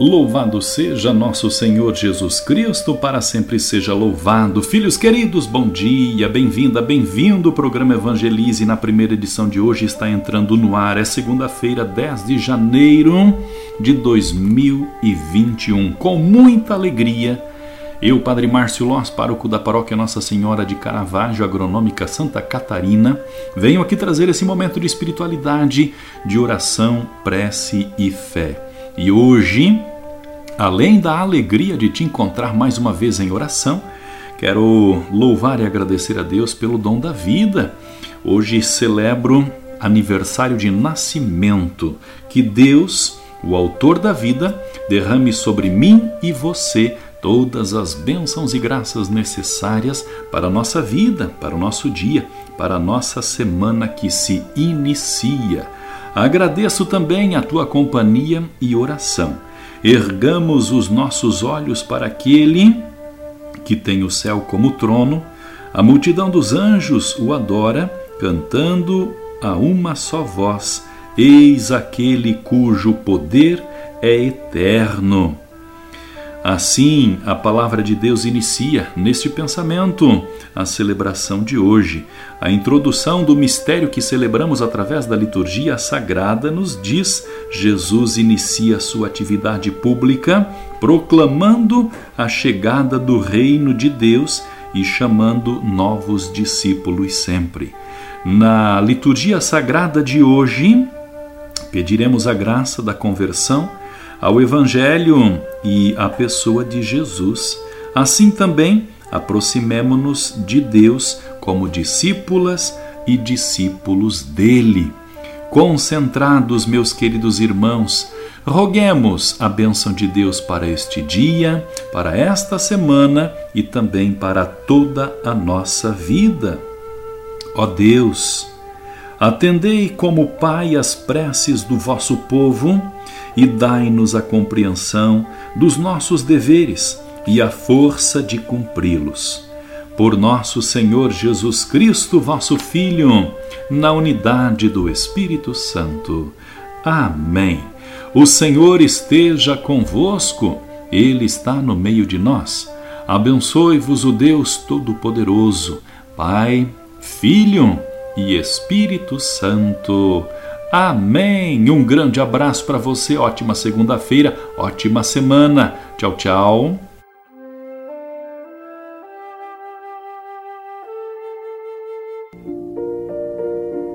Louvado seja nosso Senhor Jesus Cristo, para sempre seja louvado. Filhos queridos, bom dia, bem-vinda, bem-vindo. O programa Evangelize na primeira edição de hoje está entrando no ar. É segunda-feira, 10 de janeiro de 2021. Com muita alegria, eu, Padre Márcio Loss, pároco da paróquia Nossa Senhora de Caravaggio, agronômica Santa Catarina, venho aqui trazer esse momento de espiritualidade, de oração, prece e fé. E hoje, além da alegria de te encontrar mais uma vez em oração, quero louvar e agradecer a Deus pelo dom da vida. Hoje celebro aniversário de nascimento. Que Deus, o autor da vida, derrame sobre mim e você todas as bênçãos e graças necessárias para a nossa vida, para o nosso dia, para a nossa semana que se inicia. Agradeço também a tua companhia e oração. Ergamos os nossos olhos para aquele que tem o céu como trono, a multidão dos anjos o adora, cantando a uma só voz: Eis aquele cujo poder é eterno. Assim, a palavra de Deus inicia neste pensamento a celebração de hoje. A introdução do mistério que celebramos através da liturgia sagrada nos diz: Jesus inicia sua atividade pública proclamando a chegada do reino de Deus e chamando novos discípulos sempre. Na liturgia sagrada de hoje, pediremos a graça da conversão ao Evangelho e à pessoa de Jesus. Assim também, aproximemo-nos de Deus como discípulas e discípulos dele. Concentrados, meus queridos irmãos, roguemos a bênção de Deus para este dia, para esta semana e também para toda a nossa vida. Ó Deus, atendei como Pai as preces do vosso povo e dai-nos a compreensão dos nossos deveres e a força de cumpri-los. Por nosso Senhor Jesus Cristo, vosso Filho, na unidade do Espírito Santo. Amém. O Senhor esteja convosco, Ele está no meio de nós. Abençoe-vos o Deus Todo-Poderoso, Pai, Filho e Espírito Santo. Amém. Um grande abraço para você. Ótima segunda-feira, ótima semana. Tchau, tchau.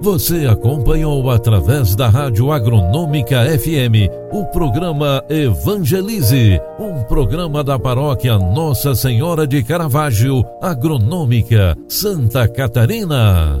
Você acompanhou através da Rádio Agronômica FM o programa Evangelize, um programa da paróquia Nossa Senhora de Caravaggio, Agronômica, Santa Catarina.